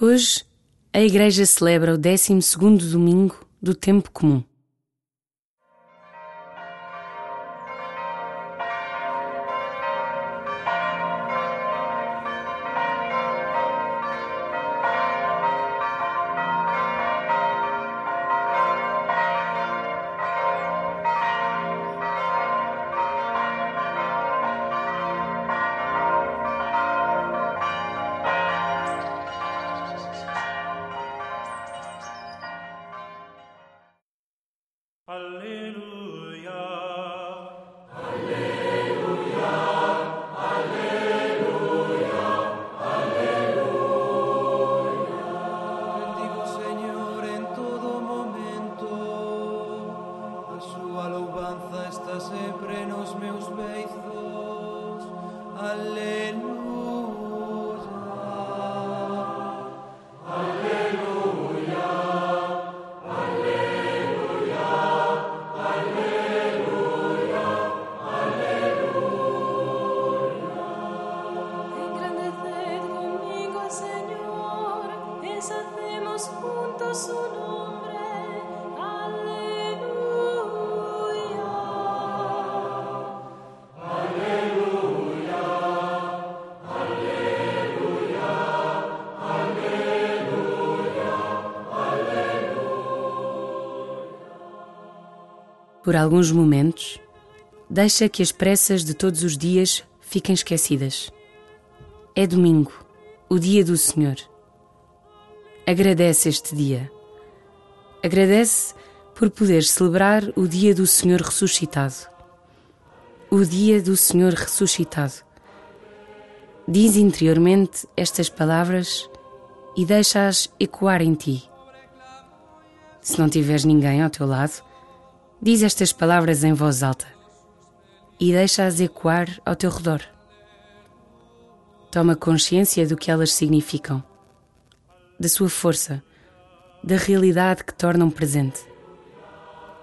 Hoje, a Igreja celebra o 12 domingo do tempo comum. está sempre nos meus beizos. Aleluia. Por alguns momentos, deixa que as pressas de todos os dias fiquem esquecidas. É domingo, o dia do Senhor. Agradece este dia. Agradece por poder celebrar o dia do Senhor ressuscitado. O dia do Senhor ressuscitado. Diz interiormente estas palavras e deixa-as ecoar em ti. Se não tiveres ninguém ao teu lado, Diz estas palavras em voz alta e deixa-as ecoar ao teu redor. Toma consciência do que elas significam, da sua força, da realidade que tornam presente.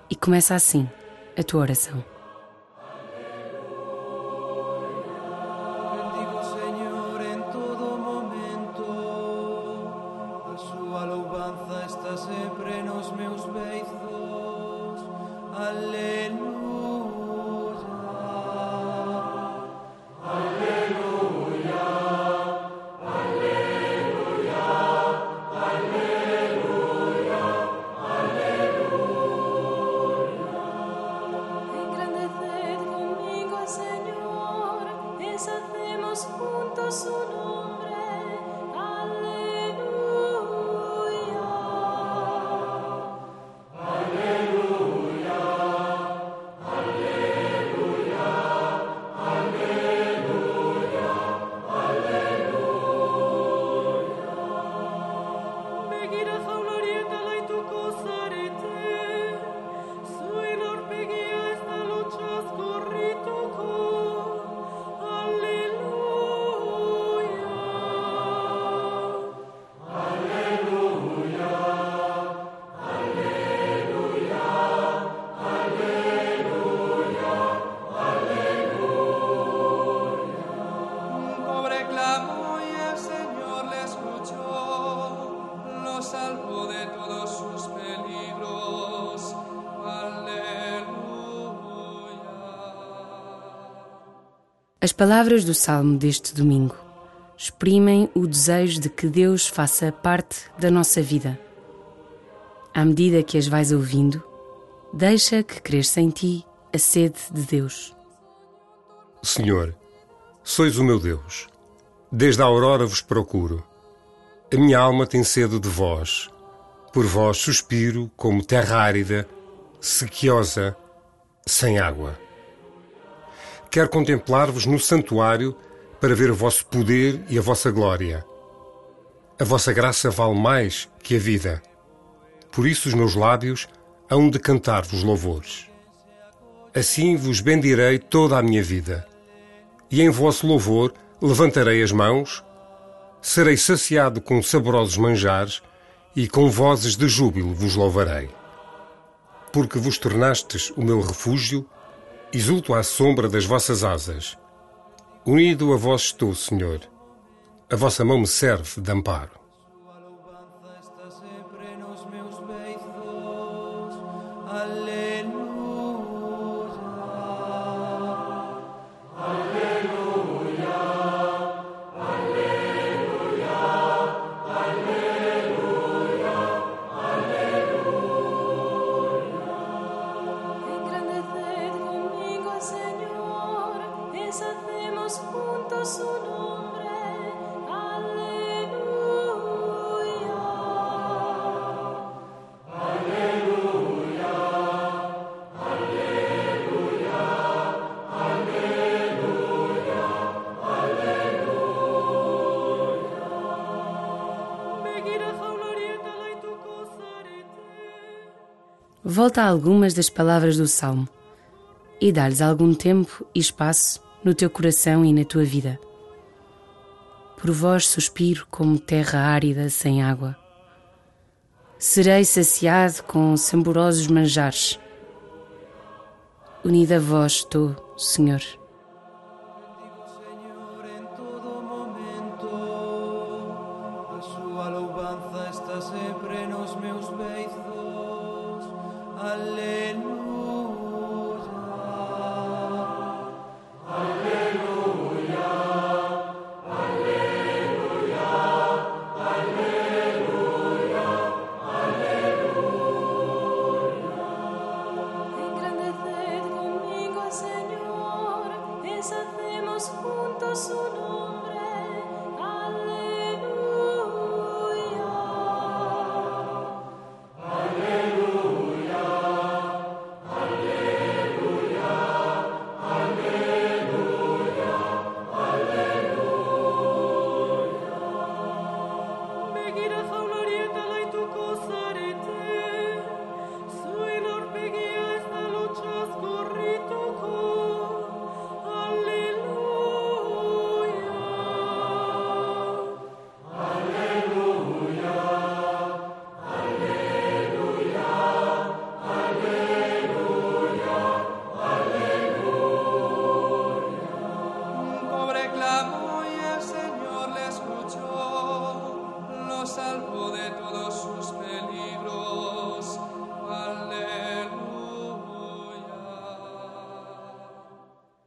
E começa assim a tua oração. As palavras do salmo deste domingo exprimem o desejo de que Deus faça parte da nossa vida. À medida que as vais ouvindo, deixa que cresça em ti a sede de Deus. Senhor, sois o meu Deus. Desde a aurora vos procuro. A minha alma tem sede de vós. Por vós suspiro como terra árida, sequiosa, sem água. Quero contemplar-vos no santuário para ver o vosso poder e a vossa glória. A vossa graça vale mais que a vida. Por isso os meus lábios hão de cantar-vos louvores. Assim vos bendirei toda a minha vida. E em vosso louvor levantarei as mãos, serei saciado com saborosos manjares e com vozes de júbilo vos louvarei. Porque vos tornastes o meu refúgio Exulto à sombra das vossas asas. Unido a vós estou, Senhor. A vossa mão me serve de amparo. Volta a algumas das palavras do Salmo e dá-lhes algum tempo e espaço no teu coração e na tua vida. Por vós suspiro como terra árida sem água. Serei saciado com saborosos manjares. Unida a vós estou, Senhor.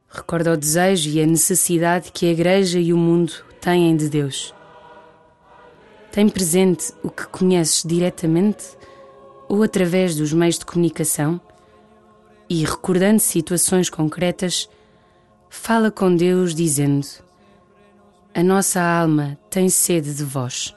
Recorda o desejo e a necessidade que a Igreja e o mundo têm de Deus. Tem presente o que conheces diretamente ou através dos meios de comunicação e, recordando situações concretas, fala com Deus dizendo: A nossa alma tem sede de vós.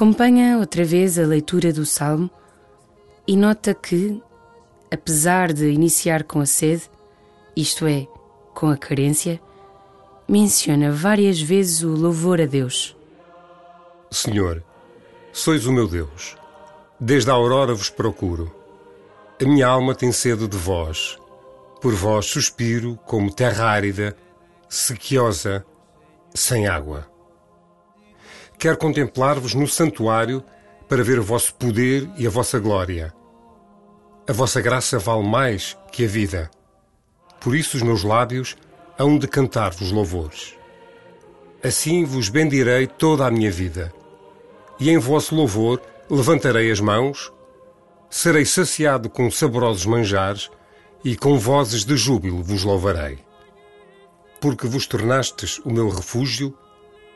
Acompanha outra vez a leitura do Salmo e nota que, apesar de iniciar com a sede, isto é, com a carência, menciona várias vezes o louvor a Deus. Senhor, sois o meu Deus. Desde a aurora vos procuro. A minha alma tem sede de vós. Por vós suspiro como terra árida, sequiosa, sem água. Quero contemplar-vos no santuário para ver o vosso poder e a vossa glória. A vossa graça vale mais que a vida. Por isso os meus lábios hão de cantar-vos louvores. Assim vos bendirei toda a minha vida. E em vosso louvor levantarei as mãos, serei saciado com saborosos manjares e com vozes de júbilo vos louvarei. Porque vos tornastes o meu refúgio,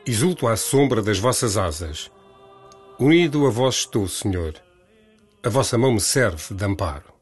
exulto à sombra das vossas asas. Unido a vós estou, Senhor. A vossa mão me serve de amparo.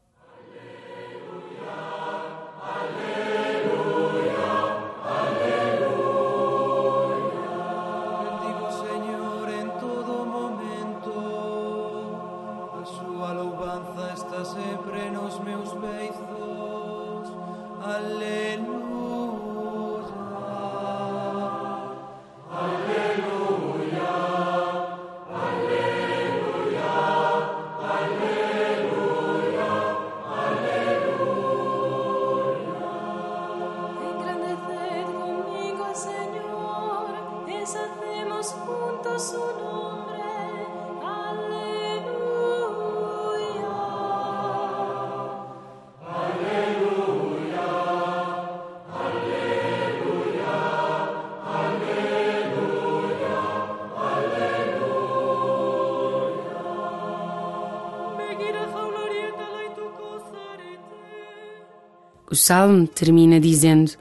O salmo termina dizendo: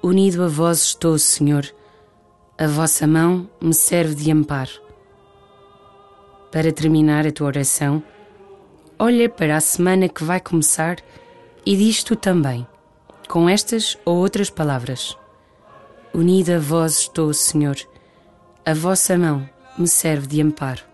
Unido a vós estou, Senhor, a vossa mão me serve de amparo. Para terminar a tua oração, olha para a semana que vai começar e diz tu também, com estas ou outras palavras: Unida a vós estou, Senhor, a vossa mão me serve de amparo.